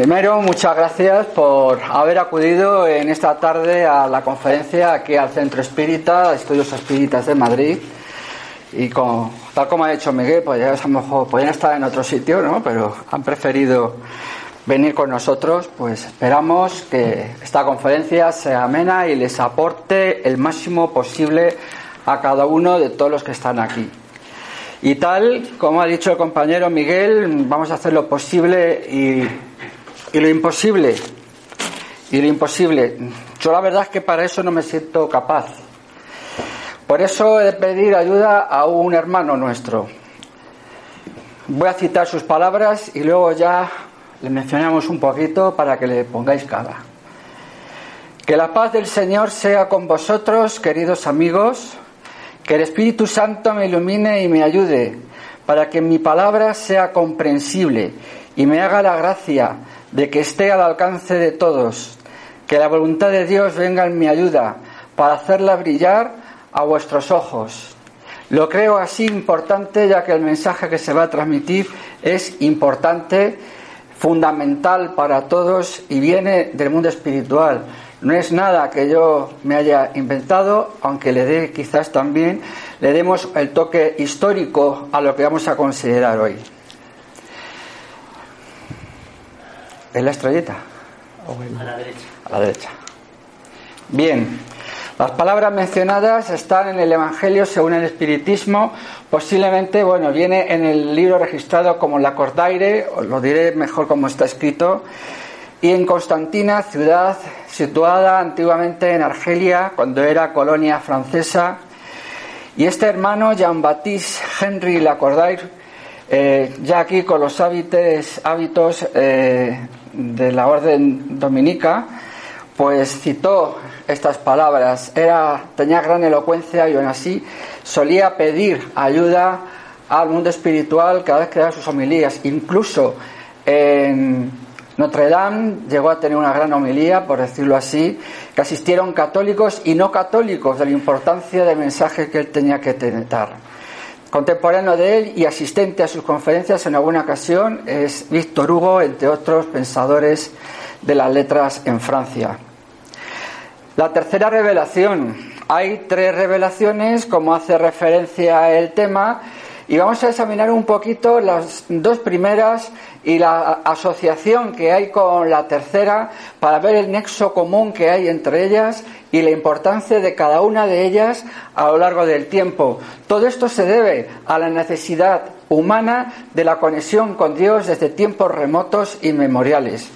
Primero, muchas gracias por haber acudido en esta tarde a la conferencia aquí al Centro Espírita, Estudios Espíritas de Madrid. Y con, tal como ha dicho Miguel, pues ya a lo mejor podrían estar en otro sitio, ¿no? Pero han preferido venir con nosotros, pues esperamos que esta conferencia sea amena y les aporte el máximo posible a cada uno de todos los que están aquí. Y tal como ha dicho el compañero Miguel, vamos a hacer lo posible y, y lo imposible. Y lo imposible. Yo la verdad es que para eso no me siento capaz. Por eso he de pedir ayuda a un hermano nuestro. Voy a citar sus palabras y luego ya le mencionamos un poquito para que le pongáis cara. Que la paz del Señor sea con vosotros, queridos amigos. Que el Espíritu Santo me ilumine y me ayude para que mi palabra sea comprensible y me haga la gracia de que esté al alcance de todos. Que la voluntad de Dios venga en mi ayuda para hacerla brillar a vuestros ojos. Lo creo así importante ya que el mensaje que se va a transmitir es importante, fundamental para todos y viene del mundo espiritual. No es nada que yo me haya inventado, aunque le dé quizás también, le demos el toque histórico a lo que vamos a considerar hoy. ¿Es la estrellita? A la derecha. A la derecha. Bien, las palabras mencionadas están en el Evangelio según el Espiritismo. Posiblemente, bueno, viene en el libro registrado como la Cordaire, os lo diré mejor como está escrito y en Constantina, ciudad situada antiguamente en Argelia, cuando era colonia francesa. Y este hermano, Jean-Baptiste Henry Lacordaire, eh, ya aquí con los hábitos, eh, de la orden dominica, pues citó estas palabras. Era, tenía gran elocuencia y aún así solía pedir ayuda al mundo espiritual cada vez que daba sus homilías. Incluso en Notre Dame llegó a tener una gran homilía, por decirlo así, que asistieron católicos y no católicos de la importancia del mensaje que él tenía que dar. Contemporáneo de él y asistente a sus conferencias en alguna ocasión es Víctor Hugo, entre otros pensadores de las letras en Francia. La tercera revelación. Hay tres revelaciones, como hace referencia el tema, y vamos a examinar un poquito las dos primeras y la asociación que hay con la tercera para ver el nexo común que hay entre ellas y la importancia de cada una de ellas a lo largo del tiempo. Todo esto se debe a la necesidad humana de la conexión con Dios desde tiempos remotos y memoriales.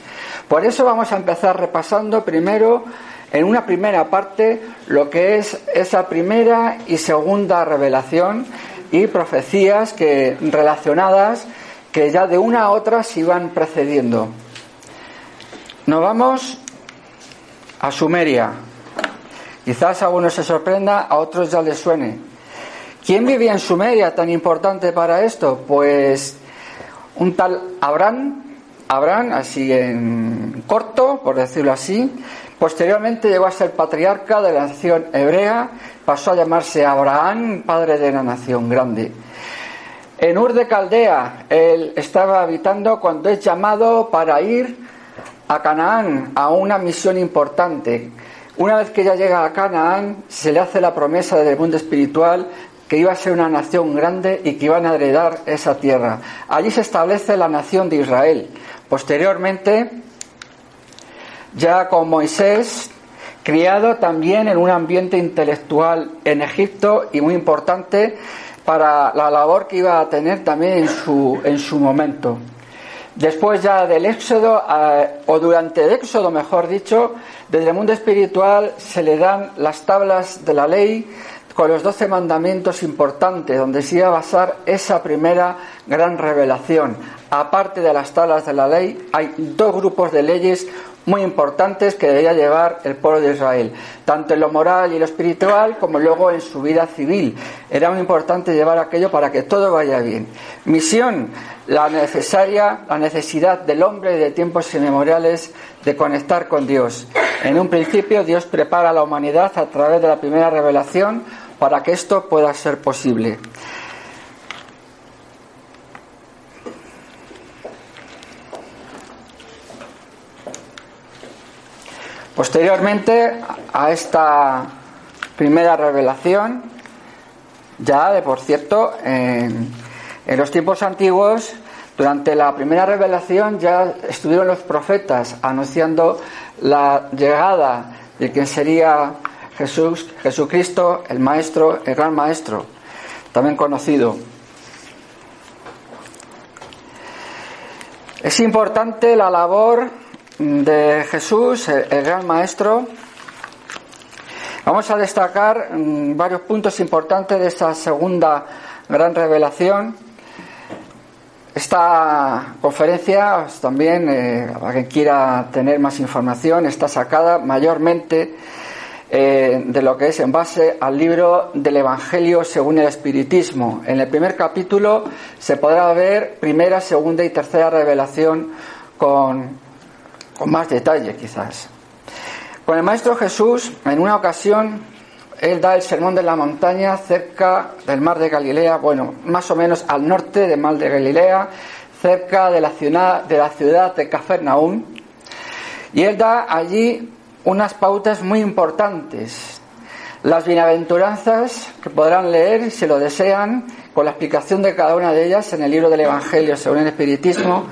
Por eso vamos a empezar repasando primero en una primera parte lo que es esa primera y segunda revelación y profecías que relacionadas que ya de una a otra se iban precediendo. Nos vamos a Sumeria. Quizás a uno se sorprenda, a otros ya les suene. ¿Quién vivía en Sumeria tan importante para esto? Pues un tal Abraham, Abraham, así en corto, por decirlo así. Posteriormente llegó a ser patriarca de la nación hebrea pasó a llamarse Abraham, padre de la nación grande. En Ur de Caldea, él estaba habitando cuando es llamado para ir a Canaán, a una misión importante. Una vez que ya llega a Canaán, se le hace la promesa del mundo espiritual que iba a ser una nación grande y que iban a heredar esa tierra. Allí se establece la nación de Israel. Posteriormente, ya con Moisés, criado también en un ambiente intelectual en Egipto y muy importante para la labor que iba a tener también en su, en su momento. Después ya del éxodo, eh, o durante el éxodo, mejor dicho, desde el mundo espiritual se le dan las tablas de la ley con los doce mandamientos importantes, donde se iba a basar esa primera gran revelación. Aparte de las tablas de la ley, hay dos grupos de leyes muy importantes que debía llevar el pueblo de Israel, tanto en lo moral y lo espiritual como luego en su vida civil. Era muy importante llevar aquello para que todo vaya bien. Misión, la necesaria, la necesidad del hombre de tiempos inmemoriales de conectar con Dios. En un principio Dios prepara a la humanidad a través de la primera revelación para que esto pueda ser posible. Posteriormente a esta primera revelación, ya de por cierto, en, los tiempos antiguos, durante la primera revelación ya estuvieron los profetas anunciando la llegada de quien sería Jesús, Jesucristo, el Maestro, el Gran Maestro, también conocido. Es importante la labor de Jesús, el Gran Maestro. Vamos a destacar mm, varios puntos importantes de esta segunda gran revelación. Esta conferencia pues, también, eh, para quien quiera tener más información, está sacada mayormente eh, de lo que es en base al libro del Evangelio según el Espiritismo. En el primer capítulo se podrá ver primera, segunda y tercera revelación con, con más detalle quizás. Con el Maestro Jesús, en una ocasión, él da el sermón de la montaña cerca del mar de Galilea, bueno, más o menos al norte del mar de Galilea, cerca de la ciudad de, la. Y él da allí unas pautas muy importantes. Las bienaventuranzas que podrán leer, si lo desean, con la explicación de cada una de ellas en el libro del Evangelio según el Espiritismo.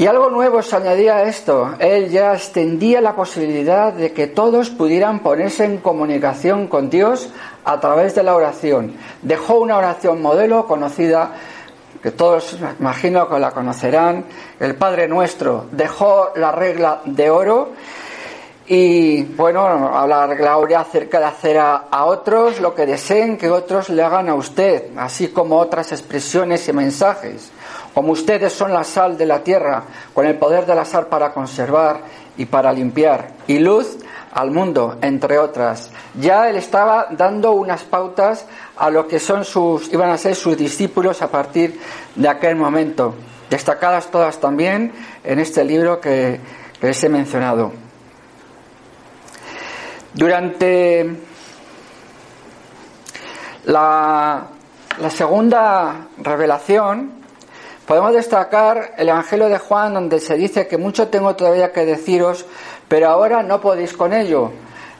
Y algo nuevo se añadía a esto. Él ya extendía la posibilidad de que todos pudieran ponerse en comunicación con Dios a través de la oración. Dejó una oración modelo conocida, que todos imagino que la conocerán, el Padre Nuestro. Dejó la regla de oro y bueno, hablar Gloria acerca de hacer a, otros lo que deseen que otros le hagan a usted, así como otras expresiones y mensajes. Como ustedes son la sal de la tierra, con el poder de la sal para conservar y para limpiar, y luz al mundo, entre otras. Ya él estaba dando unas pautas a lo que son sus, iban a ser sus discípulos a partir de aquel momento, destacadas todas también en este libro que les he mencionado. Durante la, segunda revelación, podemos destacar el Evangelio de Juan, donde se dice que mucho tengo todavía que deciros, pero ahora no podéis con ello.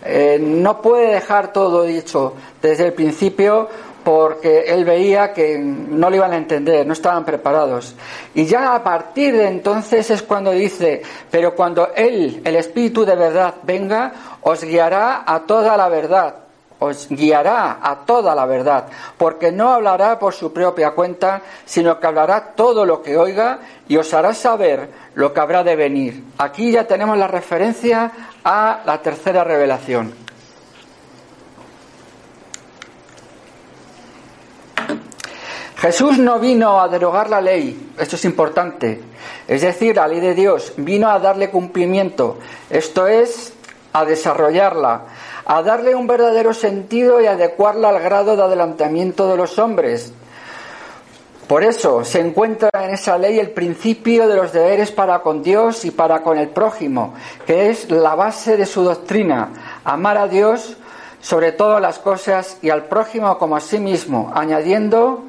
Eh, no puede dejar todo dicho desde el principio porque él veía que no lo iban a entender, no estaban preparados. Y ya a partir de entonces es cuando dice, pero cuando él, el Espíritu de verdad, venga, os guiará a toda la verdad, os guiará a toda la verdad, porque no hablará por su propia cuenta, sino que hablará todo lo que oiga y os hará saber lo que habrá de venir. Aquí ya tenemos la referencia a la tercera revelación. Jesús no vino a derogar la ley, esto es importante, es decir, la ley de Dios, vino a darle cumplimiento, esto es, a desarrollarla, a darle un verdadero sentido y adecuarla al grado de adelantamiento de los hombres. Por eso se encuentra en esa ley el principio de los deberes para con Dios y para con el prójimo, que es la base de su doctrina, amar a Dios sobre todas las cosas y al prójimo como a sí mismo, añadiendo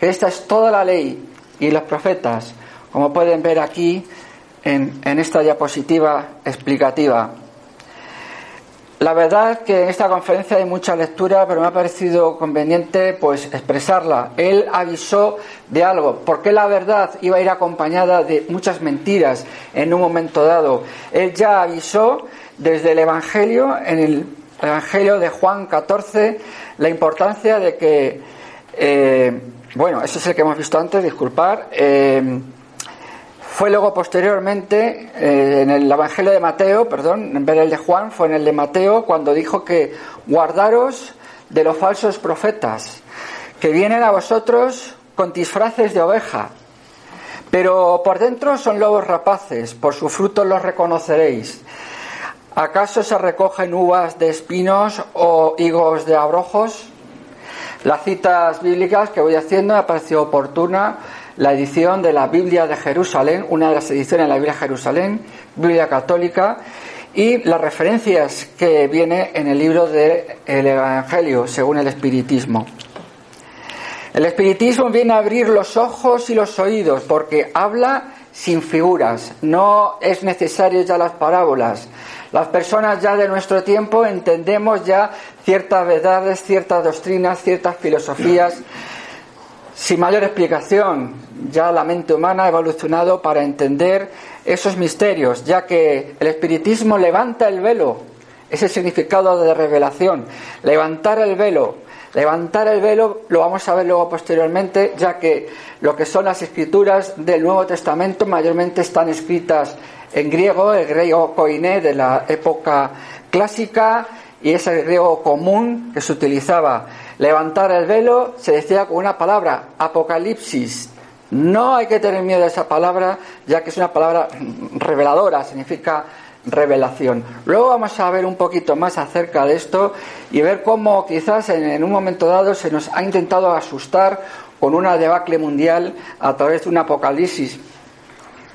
esta es toda la ley y los profetas, como pueden ver aquí en, esta diapositiva explicativa. La verdad que en esta conferencia hay mucha lectura, pero me ha parecido conveniente pues expresarla. Él avisó de algo, porque la verdad iba a ir acompañada de muchas mentiras en un momento dado. Él ya avisó desde el Evangelio, en el Evangelio de Juan 14, la importancia de que eh, bueno, ese es el que hemos visto antes, disculpar. Eh, fue luego posteriormente eh, en el Evangelio de Mateo, perdón, en vez del de Juan, fue en el de Mateo cuando dijo que guardaros de los falsos profetas, que vienen a vosotros con disfraces de oveja, pero por dentro son lobos rapaces, por sus frutos los reconoceréis. ¿Acaso se recogen uvas de espinos o higos de abrojos? Las citas bíblicas que voy haciendo me ha parecido oportuna la edición de la Biblia de Jerusalén, una de las ediciones de la Biblia de Jerusalén, Biblia católica, y las referencias que viene en el libro del Evangelio, según el Espiritismo. El Espiritismo viene a abrir los ojos y los oídos porque habla sin figuras. No es necesario ya las parábolas. Las personas ya de nuestro tiempo entendemos ya ciertas verdades, ciertas doctrinas, ciertas filosofías sin mayor explicación. Ya la mente humana ha evolucionado para entender esos misterios, ya que el espiritismo levanta el velo, ese significado de revelación, levantar el velo. Levantar el velo lo vamos a ver luego posteriormente, ya que lo que son las escrituras del Nuevo Testamento mayormente están escritas en griego, el griego koiné de la época clásica, y es el griego común que se utilizaba. Levantar el velo se decía con una palabra, apocalipsis. No hay que tener miedo a esa palabra, ya que es una palabra reveladora, significa revelación. Luego vamos a ver un poquito más acerca de esto y ver cómo quizás en, un momento dado se nos ha intentado asustar con una debacle mundial a través de un apocalipsis.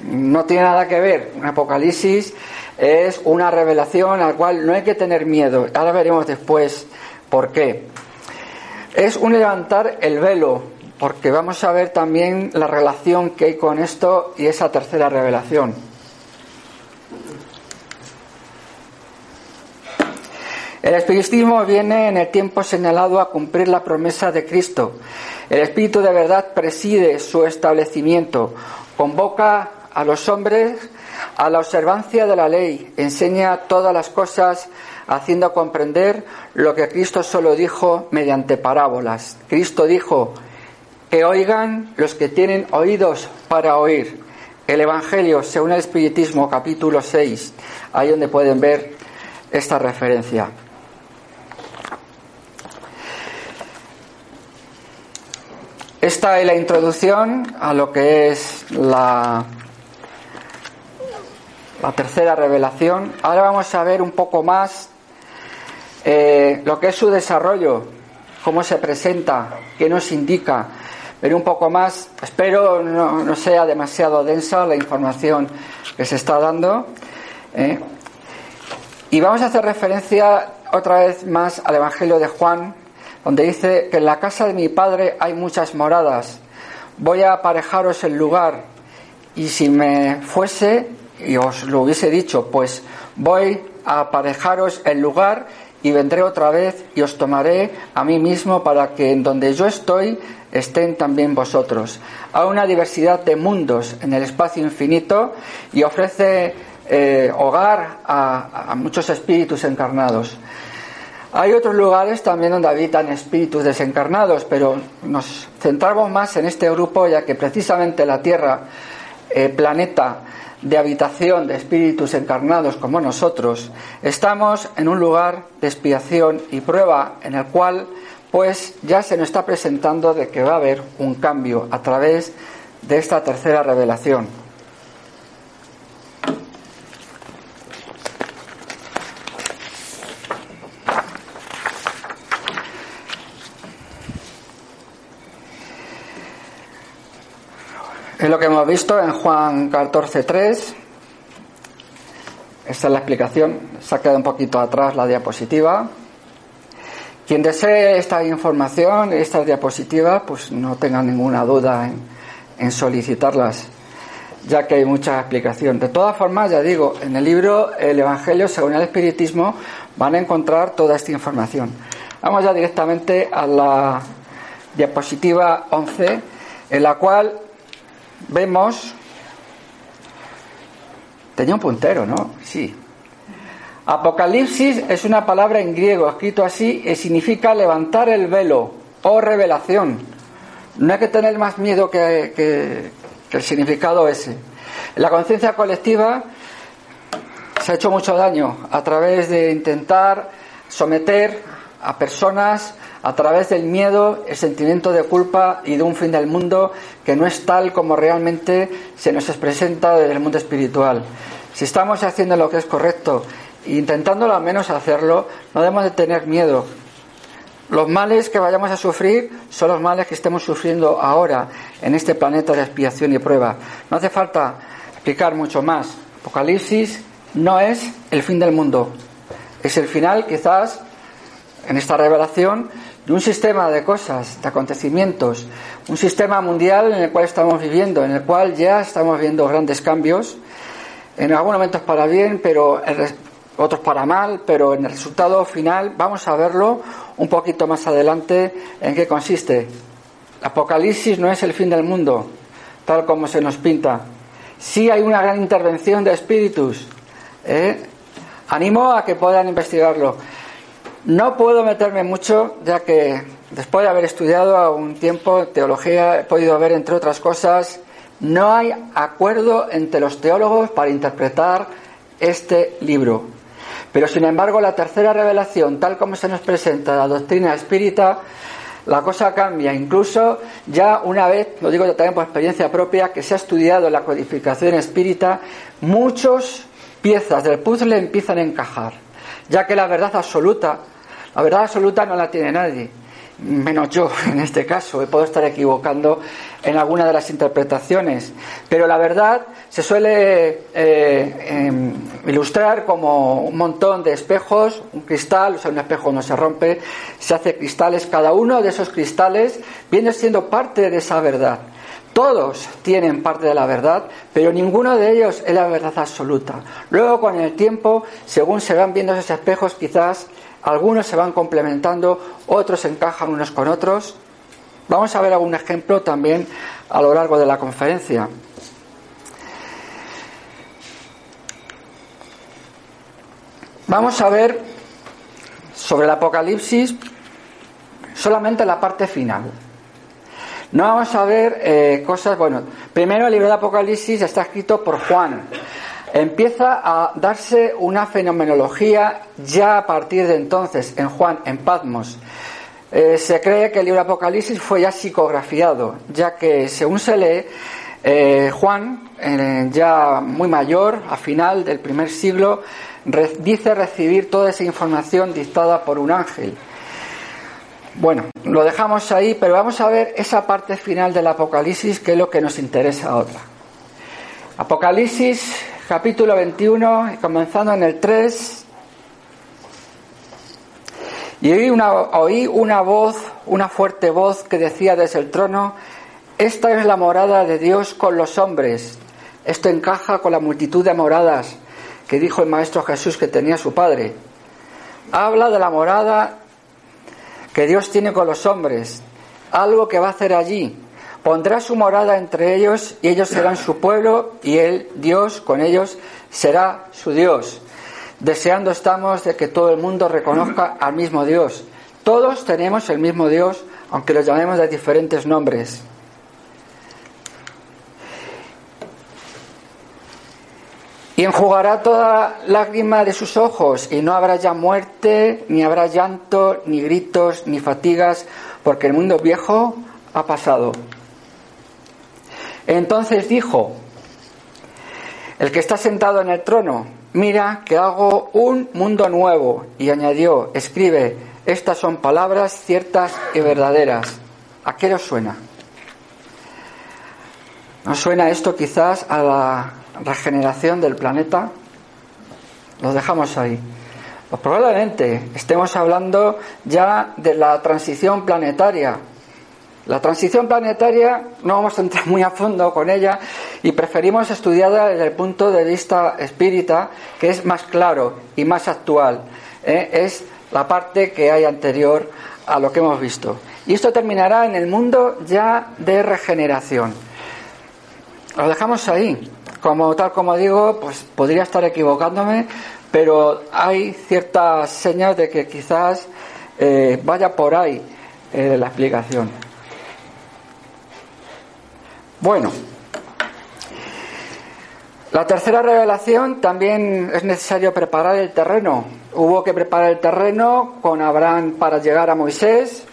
No tiene nada que ver. Un apocalipsis es una revelación al cual no hay que tener miedo. Ahora veremos después por qué. Es un levantar el velo, porque vamos a ver también la relación que hay con esto y esa tercera revelación. El espiritismo viene en el tiempo señalado a cumplir la promesa de Cristo. El Espíritu de verdad preside su establecimiento, convoca a los hombres a la observancia de la ley, enseña todas las cosas haciendo comprender lo que Cristo solo dijo mediante parábolas. Cristo dijo que oigan los que tienen oídos para oír. El Evangelio, según el Espiritismo, capítulo 6, ahí donde pueden ver esta referencia. Esta es la introducción a lo que es la, la tercera revelación. Ahora vamos a ver un poco más eh, lo que es su desarrollo, cómo se presenta, qué nos indica. Ver un poco más, espero no, sea demasiado densa la información que se está dando. ¿eh? Y vamos a hacer referencia otra vez más al Evangelio de Juan, donde dice que en la casa de mi padre hay muchas moradas, voy a aparejaros el lugar, y si me fuese y os lo hubiese dicho, pues voy a aparejaros el lugar y vendré otra vez y os tomaré a mí mismo para que en donde yo estoy estén también vosotros. Hay una diversidad de mundos en el espacio infinito y ofrece eh, hogar a muchos espíritus encarnados. Hay otros lugares también donde habitan espíritus desencarnados, pero nos centramos más en este grupo ya que precisamente la Tierra, eh, planeta de habitación de espíritus encarnados como nosotros, estamos en un lugar de expiación y prueba en el cual pues ya se nos está presentando de que va a haber un cambio a través de esta tercera revelación. Es lo que hemos visto en Juan 14.3. Esta es la explicación. Se ha quedado un poquito atrás la diapositiva. Quien desee esta información, estas diapositivas, pues no tenga ninguna duda en, solicitarlas, ya que hay mucha explicación. De todas formas, ya digo, en el libro El Evangelio según el Espiritismo van a encontrar toda esta información. Vamos ya directamente a la diapositiva 11, en la cual vemos... Tenía un puntero, ¿no? Sí. Apocalipsis es una palabra en griego escrito así y significa levantar el velo o revelación. No hay que tener más miedo que, que el significado ese. La conciencia colectiva se ha hecho mucho daño a través de intentar someter a personas a través del miedo, el sentimiento de culpa y de un fin del mundo que no es tal como realmente se nos presenta desde el mundo espiritual. Si estamos haciendo lo que es correcto intentándolo al menos hacerlo, no debemos de tener miedo. Los males que vayamos a sufrir son los males que estemos sufriendo ahora en este planeta de expiación y prueba. No hace falta explicar mucho más. Apocalipsis no es el fin del mundo. Es el final, quizás, en esta revelación de un sistema de cosas, de acontecimientos, un sistema mundial en el cual estamos viviendo, en el cual ya estamos viendo grandes cambios, en algunos momentos para bien, pero otros para mal, pero en el resultado final vamos a verlo un poquito más adelante en qué consiste. Apocalipsis no es el fin del mundo, tal como se nos pinta. Sí hay una gran intervención de espíritus. ¿eh? Animo a que puedan investigarlo. No puedo meterme mucho, ya que después de haber estudiado un tiempo teología, he podido ver, entre otras cosas, no hay acuerdo entre los teólogos para interpretar este libro. Pero sin embargo, la tercera revelación, tal como se nos presenta la doctrina espírita, la cosa cambia. Incluso ya una vez, lo digo también por experiencia propia, que se ha estudiado la codificación espírita, muchas piezas del puzzle empiezan a encajar, ya que la verdad absoluta la verdad absoluta no la tiene nadie, menos yo en este caso. Puedo estar equivocando en alguna de las interpretaciones, pero la verdad se suele eh, em, ilustrar como un montón de espejos, un cristal, o sea, un espejo no se rompe, se hace cristales, cada uno de esos cristales viene siendo parte de esa verdad. Todos tienen parte de la verdad, pero ninguno de ellos es la verdad absoluta. Luego, con el tiempo, según se van viendo esos espejos, quizás algunos se van complementando, otros encajan unos con otros. Vamos a ver algún ejemplo también a lo largo de la conferencia. Vamos a ver sobre el Apocalipsis solamente la parte final. No vamos a ver eh, cosas, bueno, primero el libro de Apocalipsis está escrito por Juan, empieza a darse una fenomenología ya a partir de entonces en Juan, en Patmos. Eh, se cree que el libro Apocalipsis fue ya psicografiado, ya que según se lee, eh, Juan, eh, ya muy mayor, a final del primer siglo, dice recibir toda esa información dictada por un ángel. Bueno, lo dejamos ahí, pero vamos a ver esa parte final del Apocalipsis, que es lo que nos interesa ahora. Apocalipsis capítulo 21, comenzando en el 3. Y oí una, oí una voz, una fuerte voz que decía desde el trono, esta es la morada de Dios con los hombres. Esto encaja con la multitud de moradas que dijo el Maestro Jesús que tenía su Padre. Habla de la morada que Dios tiene con los hombres, algo que va a hacer allí, Pondrá su morada entre ellos y ellos serán su pueblo y él, Dios, con ellos será su Dios. Deseando estamos de que todo el mundo reconozca al mismo Dios. Todos tenemos el mismo Dios, aunque los llamemos de diferentes nombres. Y enjugará toda lágrima de sus ojos, y no habrá ya muerte, ni habrá llanto, ni gritos, ni fatigas, porque el mundo viejo ha pasado. Entonces dijo, el que está sentado en el trono, mira que hago un mundo nuevo. Y añadió, escribe, estas son palabras ciertas y verdaderas. ¿A qué os suena? ¿Nos suena esto quizás a la regeneración del planeta? Lo dejamos ahí. Pues probablemente estemos hablando ya de la transición planetaria, la transición planetaria no vamos a entrar muy a fondo con ella y preferimos estudiarla desde el punto de vista espírita, que es más claro y más actual. ¿eh? Es la parte que hay anterior a lo que hemos visto. Y esto terminará en el mundo ya de regeneración. Lo dejamos ahí. Como tal como digo, pues podría estar equivocándome, pero hay ciertas señas de que quizás eh, vaya por ahí eh, la explicación. Bueno, la tercera revelación también es necesario preparar el terreno. Hubo que preparar el terreno con Abraham para llegar a Moisés.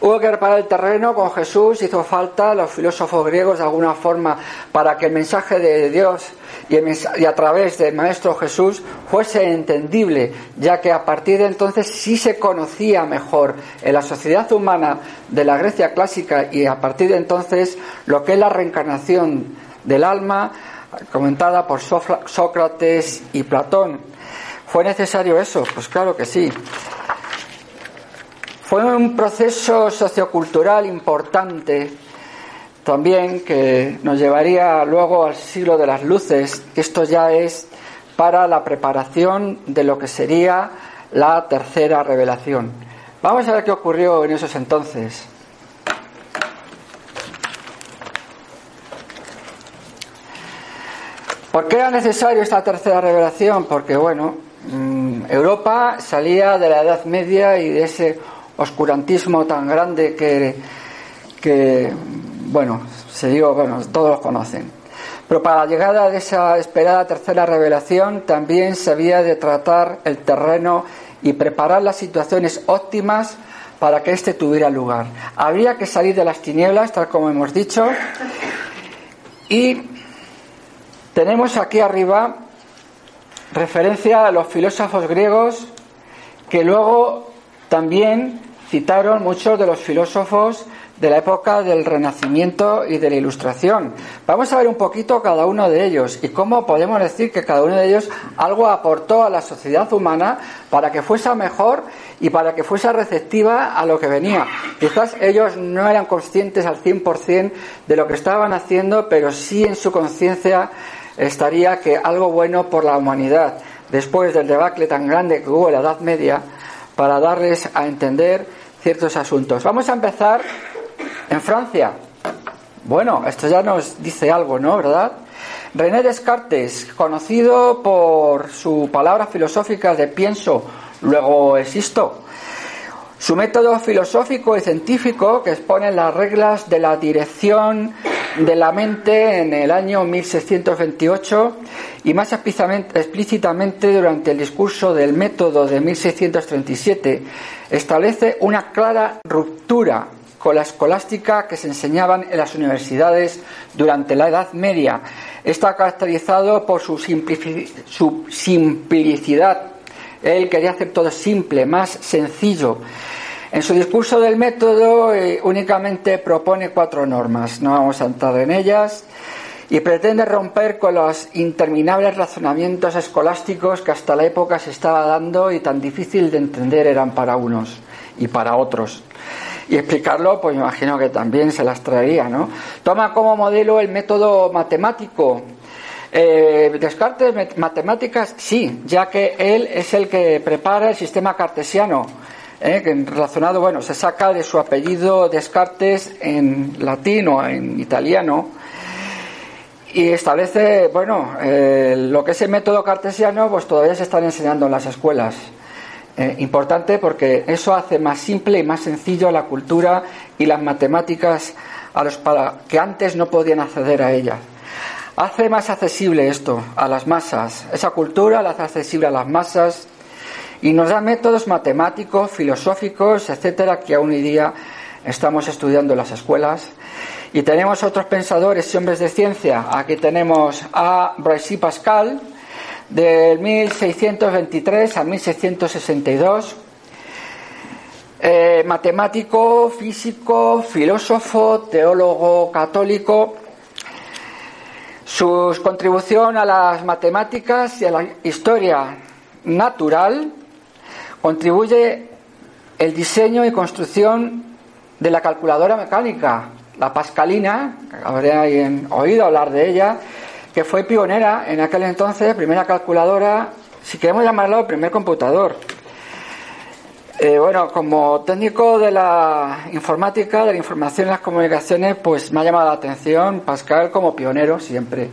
Hubo que preparar el terreno con Jesús. Hizo falta los filósofos griegos de alguna forma para que el mensaje de Dios y, a través del Maestro Jesús fuese entendible, ya que a partir de entonces sí se conocía mejor en la sociedad humana de la Grecia clásica y a partir de entonces lo que es la reencarnación del alma, comentada por Sócrates y Platón. ¿Fue necesario eso? Pues claro que sí. Fue un proceso sociocultural importante también que nos llevaría luego al siglo de las luces. Esto ya es para la preparación de lo que sería la tercera revelación. Vamos a ver qué ocurrió en esos entonces. ¿Por qué era necesario esta tercera revelación? Porque, bueno, mm, Europa salía de la Edad Media y de ese oscurantismo tan grande que, que bueno, se digo, bueno, todos lo conocen. Pero para la llegada de esa esperada tercera revelación también se había de tratar el terreno y preparar las situaciones óptimas para que éste tuviera lugar. Habría que salir de las tinieblas, tal como hemos dicho, y tenemos aquí arriba referencia a los filósofos griegos que luego también citaron muchos de los filósofos de la época del Renacimiento y de la Ilustración. Vamos a ver un poquito cada uno de ellos y cómo podemos decir que cada uno de ellos algo aportó a la sociedad humana para que fuese mejor y para que fuese receptiva a lo que venía. Quizás ellos no eran conscientes al 100% de lo que estaban haciendo, pero sí en su conciencia estaría que algo bueno por la humanidad, después del debacle tan grande que hubo en la Edad Media, para darles a entender ciertos asuntos. Vamos a empezar en Francia. Bueno, esto ya nos dice algo, ¿no? ¿Verdad? René Descartes, conocido por su palabra filosófica de pienso, luego existo. Su método filosófico y científico que expone las reglas de la dirección de la mente en el año 1628 y más explícitamente durante el discurso del método de 1637 establece una clara ruptura con la escolástica que se enseñaban en las universidades durante la Edad Media. Está caracterizado por su, su simplicidad. Él quería hacer todo simple, más sencillo. En su discurso del método eh, únicamente propone cuatro normas, no vamos a entrar en ellas, y pretende romper con los interminables razonamientos escolásticos que hasta la época se estaba dando y tan difícil de entender eran para unos y para otros y explicarlo, pues imagino que también se las traería, ¿no? Toma como modelo el método matemático. Eh, Descartes, matemáticas, sí, ya que él es el que prepara el sistema cartesiano, ¿eh? que relacionado, bueno, se saca de su apellido Descartes en latín o en italiano y establece, bueno, eh, lo que es el método cartesiano, pues todavía se están enseñando en las escuelas. Eh, importante porque eso hace más simple y más sencillo la cultura y las matemáticas a los para, que antes no podían acceder a ellas. Hace más accesible esto a las masas. Esa cultura la hace accesible a las masas y nos da métodos matemáticos, filosóficos, etcétera, que aún hoy día estamos estudiando en las escuelas. Y tenemos otros pensadores y hombres de ciencia. Aquí tenemos a Blaise Pascal, del 1623 a 1662. Eh, matemático, físico, filósofo, teólogo católico. Su contribución a las matemáticas y a la historia natural contribuye el diseño y construcción de la calculadora mecánica, la pascalina, habréis oído hablar de ella, que fue pionera en aquel entonces, primera calculadora, si queremos llamarlo, primer computador. Eh, bueno, como técnico de la informática, de la información y las comunicaciones, pues me ha llamado la atención Pascal como pionero siempre.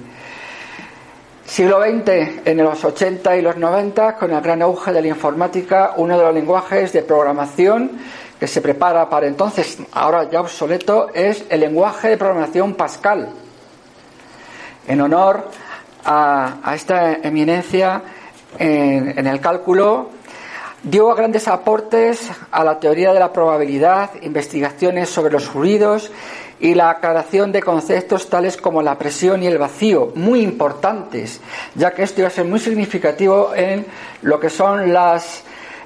Siglo XX, en los 80 y los 90, con el gran auge de la informática, uno de los lenguajes de programación que se prepara para entonces, ahora ya obsoleto, es el lenguaje de programación Pascal en honor a, esta eminencia en, el cálculo, dio grandes aportes a la teoría de la probabilidad, investigaciones sobre los ruidos y la aclaración de conceptos tales como la presión y el vacío, muy importantes, ya que esto iba a ser muy significativo en lo que son las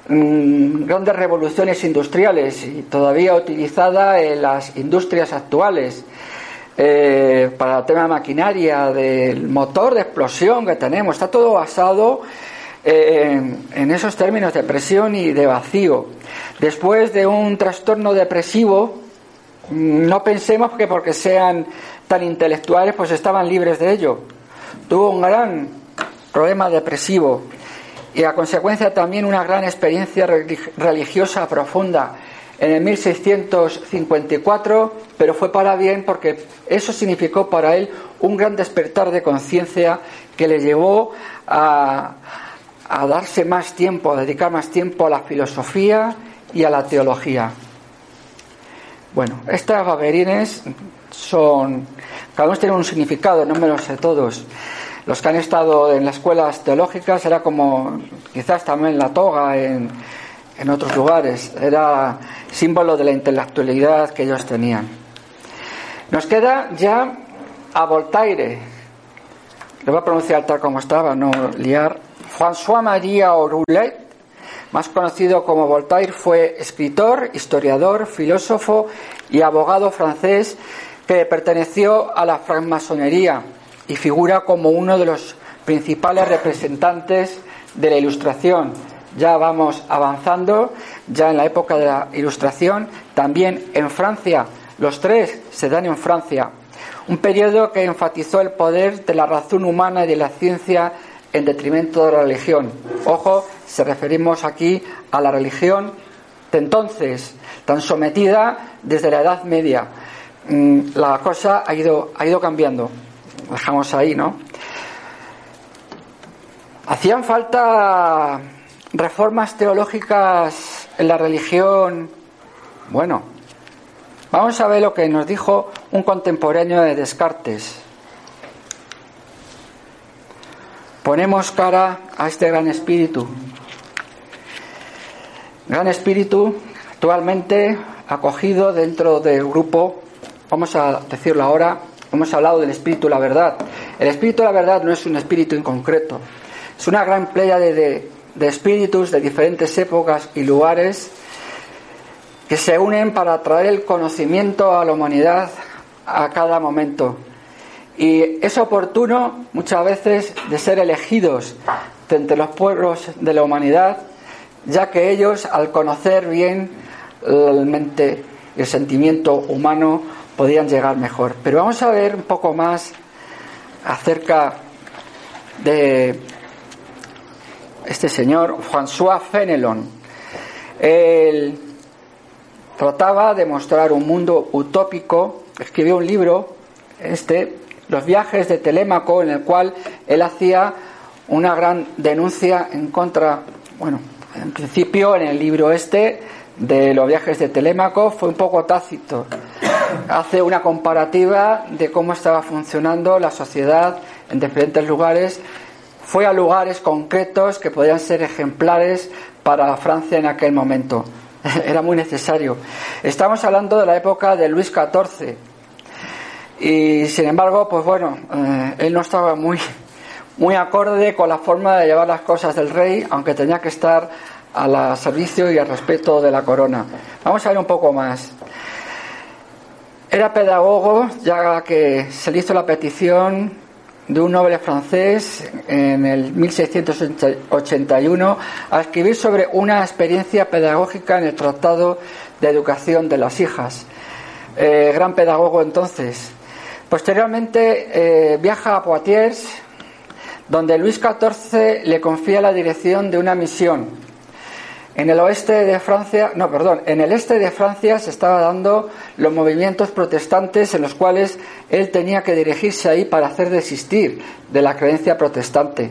mm, grandes revoluciones industriales y todavía utilizada en las industrias actuales. Eh, para el tema de maquinaria, del motor de explosión que tenemos. Está todo basado eh, en esos términos de presión y de vacío. Después de un trastorno depresivo, no pensemos que porque sean tan intelectuales pues estaban libres de ello. Tuvo un gran problema depresivo y a consecuencia también una gran experiencia religiosa profunda en el 1654, pero fue para bien porque eso significó para él un gran despertar de conciencia que le llevó a, darse más tiempo, a dedicar más tiempo a la filosofía y a la teología. Bueno, estas baberines son, cada uno tiene un significado, no me lo sé todos. Los que han estado en las escuelas teológicas era como quizás también la toga en, en otros lugares, era símbolo de la intelectualidad que ellos tenían. Nos queda ya a Voltaire, lo voy a pronunciar tal como estaba, no liar. François Marie Roulet, más conocido como Voltaire, fue escritor, historiador, filósofo y abogado francés que perteneció a la francmasonería y figura como uno de los principales representantes de la Ilustración. Ya vamos avanzando, ya en la época de la Ilustración, también en Francia, los tres se dan en Francia, un periodo que enfatizó el poder de la razón humana y de la ciencia en detrimento de la religión. Ojo, se referimos aquí a la religión de entonces, tan sometida desde la Edad Media. Mm, la cosa ha ido, ha ido cambiando dejamos ahí, ¿no? Hacían falta reformas teológicas en la religión. Bueno, vamos a ver lo que nos dijo un contemporáneo de Descartes. Ponemos cara a este gran espíritu. Gran espíritu actualmente acogido dentro del grupo, vamos a decirlo ahora, Hemos hablado del espíritu de la verdad. El espíritu de la verdad no es un espíritu en concreto. Es una gran playa de, espíritus de diferentes épocas y lugares que se unen para traer el conocimiento a la humanidad a cada momento. Y es oportuno muchas veces de ser elegidos de entre los pueblos de la humanidad, ya que ellos, al conocer bien la mente y el sentimiento humano, podían llegar mejor. Pero vamos a ver un poco más acerca de este señor, François Fenelon. Él trataba de mostrar un mundo utópico, escribió un libro, este, Los viajes de Telémaco, en el cual él hacía una gran denuncia en contra, bueno, en principio en el libro este de los viajes de Telémaco fue un poco tácito hace una comparativa de cómo estaba funcionando la sociedad en diferentes lugares. Fue a lugares concretos que podían ser ejemplares para Francia en aquel momento. Era muy necesario. Estamos hablando de la época de Luis XIV. Y sin embargo, pues bueno, eh, él no estaba muy, muy acorde con la forma de llevar las cosas del rey, aunque tenía que estar al servicio y al respeto de la corona. Vamos a ver un poco más. Era pedagogo ya que se le hizo la petición de un noble francés en el 1681 a escribir sobre una experiencia pedagógica en el Tratado de Educación de las Hijas. Eh, gran pedagogo entonces. Posteriormente eh, viaja a Poitiers, donde Luis XIV le confía la dirección de una misión en el oeste de Francia, no, perdón, en el este de Francia se estaba dando los movimientos protestantes en los cuales él tenía que dirigirse ahí para hacer desistir de la creencia protestante.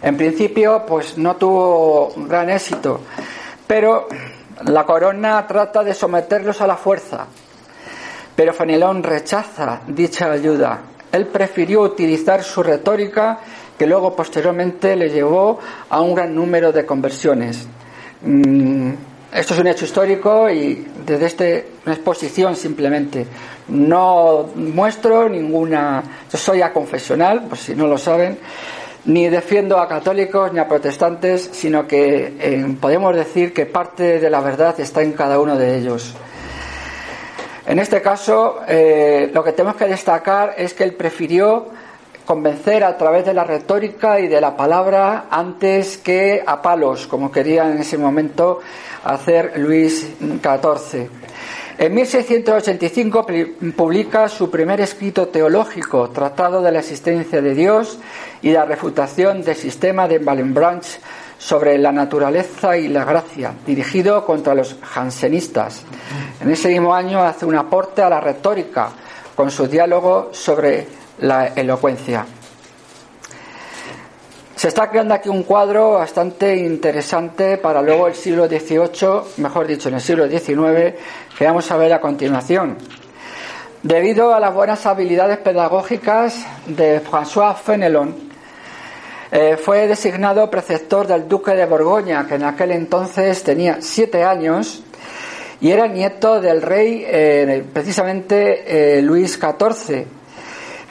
En principio, pues no tuvo gran éxito, pero la corona trata de someterlos a la fuerza. Pero Fenelón rechaza dicha ayuda. Él prefirió utilizar su retórica que luego posteriormente le llevó a un gran número de conversiones. Mm, esto es un hecho histórico y desde este, exposición simplemente. No muestro ninguna. Yo soy aconfesional, por si no lo saben, ni defiendo a católicos ni a protestantes, sino que eh, podemos decir que parte de la verdad está en cada uno de ellos. En este caso, eh, lo que tenemos que destacar es que él prefirió convencer a través de la retórica y de la palabra antes que a palos, como quería en ese momento hacer Luis XIV. En 1685 publica su primer escrito teológico, Tratado de la existencia de Dios y la refutación del sistema de Wallenbranch sobre la naturaleza y la gracia, dirigido contra los jansenistas. En ese mismo año hace un aporte a la retórica con su diálogo sobre la elocuencia. Se está creando aquí un cuadro bastante interesante para luego el siglo XVIII, mejor dicho, en el siglo XIX, que vamos a ver a continuación. Debido a las buenas habilidades pedagógicas de François Fenelon, eh, fue designado preceptor del duque de Borgoña, que en aquel entonces tenía siete años y era nieto del rey, eh, precisamente eh, Luis XIV.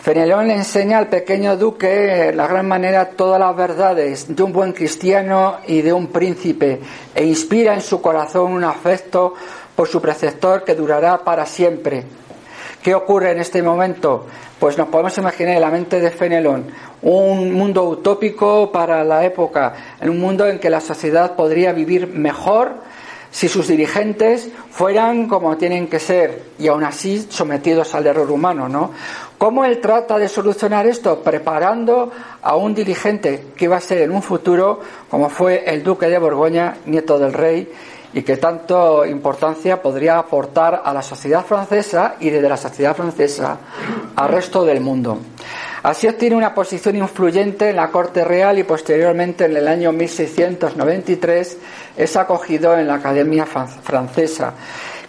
Fenelón le enseña al pequeño duque la gran manera todas las verdades de un buen cristiano y de un príncipe e inspira en su corazón un afecto por su preceptor que durará para siempre. ¿Qué ocurre en este momento? Pues nos podemos imaginar en la mente de Fenelón un mundo utópico para la época, en un mundo en que la sociedad podría vivir mejor si sus dirigentes fueran como tienen que ser y aún así sometidos al error humano, ¿no? ¿Cómo él trata de solucionar esto? Preparando a un dirigente que iba a ser en un futuro, como fue el duque de Borgoña, nieto del rey, y que tanto importancia podría aportar a la sociedad francesa y desde la sociedad francesa al resto del mundo. Así obtiene una posición influyente en la corte real y posteriormente en el año 1693 es acogido en la Academia Francesa.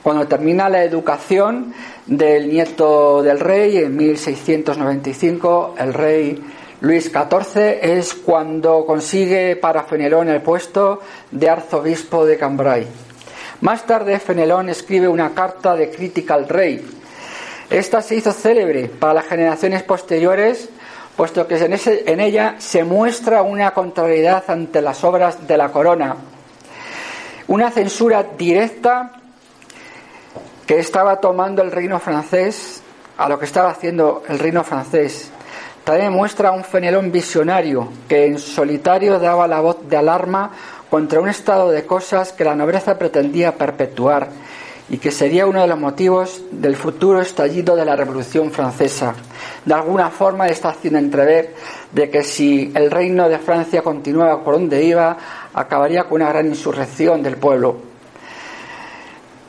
Cuando termina la educación del nieto del rey en 1695, el rey Luis XIV es cuando consigue para Fenelón el puesto de arzobispo de Cambrai. Más tarde Fenelón escribe una carta de crítica al rey, esta se hizo célebre para las generaciones posteriores, puesto que en, ella se muestra una contrariedad ante las obras de la corona, una censura directa que estaba tomando el reino francés a lo que estaba haciendo el reino francés. También muestra un Fenelón visionario que en solitario daba la voz de alarma contra un estado de cosas que la nobleza pretendía perpetuar y que sería uno de los motivos del futuro estallido de la Revolución Francesa. De alguna forma está haciendo entrever de que si el reino de Francia continuaba por donde iba, acabaría con una gran insurrección del pueblo.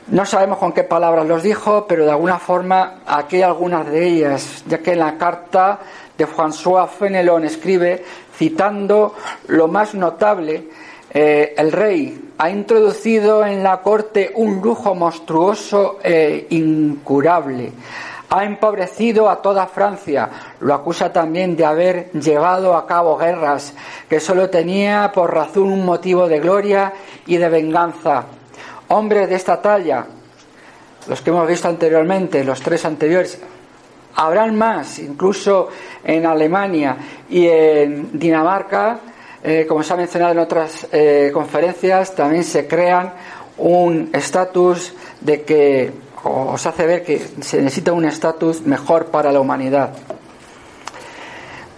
No sabemos con qué palabras los dijo, pero de alguna forma aquí hay algunas de ellas, ya que en la carta de François Fenelon escribe, citando lo más notable, eh, el rey ha introducido en la corte un lujo monstruoso e incurable. Ha empobrecido a toda Francia. Lo acusa también de haber llevado a cabo guerras que solo tenía por razón un motivo de gloria y de venganza. Hombres de esta talla, los que hemos visto anteriormente, los tres anteriores, habrán más, incluso en Alemania y en Dinamarca, eh, como se ha mencionado en otras eh, conferencias, también se crean un estatus de que, o se hace ver que se necesita un estatus mejor para la humanidad.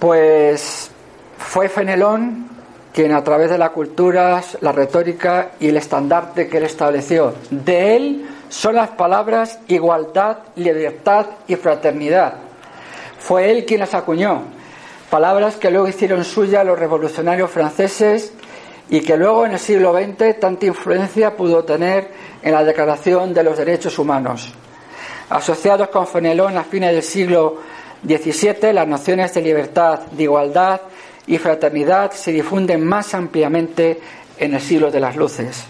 Pues fue Fenelón quien a través de la cultura, la retórica y el estandarte que él estableció, de él son las palabras igualdad, libertad y fraternidad. Fue él quien las acuñó palabras que luego hicieron suya los revolucionarios franceses y que luego en el siglo XX tanta influencia pudo tener en la Declaración de los Derechos Humanos. Asociados con Fenelón a fines del siglo XVII, las nociones de libertad, de igualdad y fraternidad se difunden más ampliamente en el siglo de las luces.